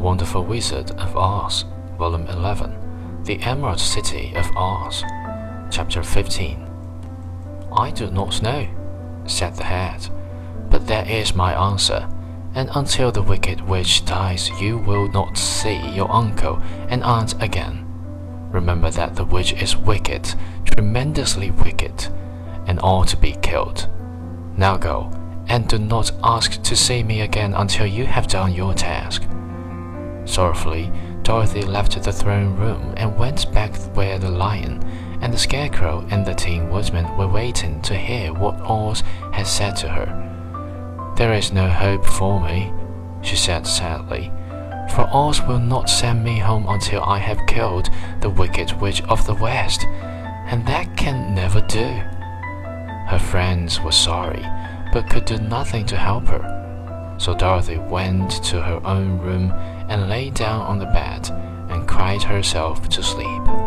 Wonderful Wizard of Oz, Volume 11, The Emerald City of Oz, Chapter 15. I do not know, said the head, but that is my answer, and until the wicked witch dies, you will not see your uncle and aunt again. Remember that the witch is wicked, tremendously wicked, and ought to be killed. Now go, and do not ask to see me again until you have done your task. Sorrowfully, Dorothy left the throne room and went back where the lion and the scarecrow and the tin woodman were waiting to hear what Oz had said to her. There is no hope for me, she said sadly, for Oz will not send me home until I have killed the wicked witch of the West, and that can never do. Her friends were sorry, but could do nothing to help her. So Dorothy went to her own room and lay down on the bed and cried herself to sleep.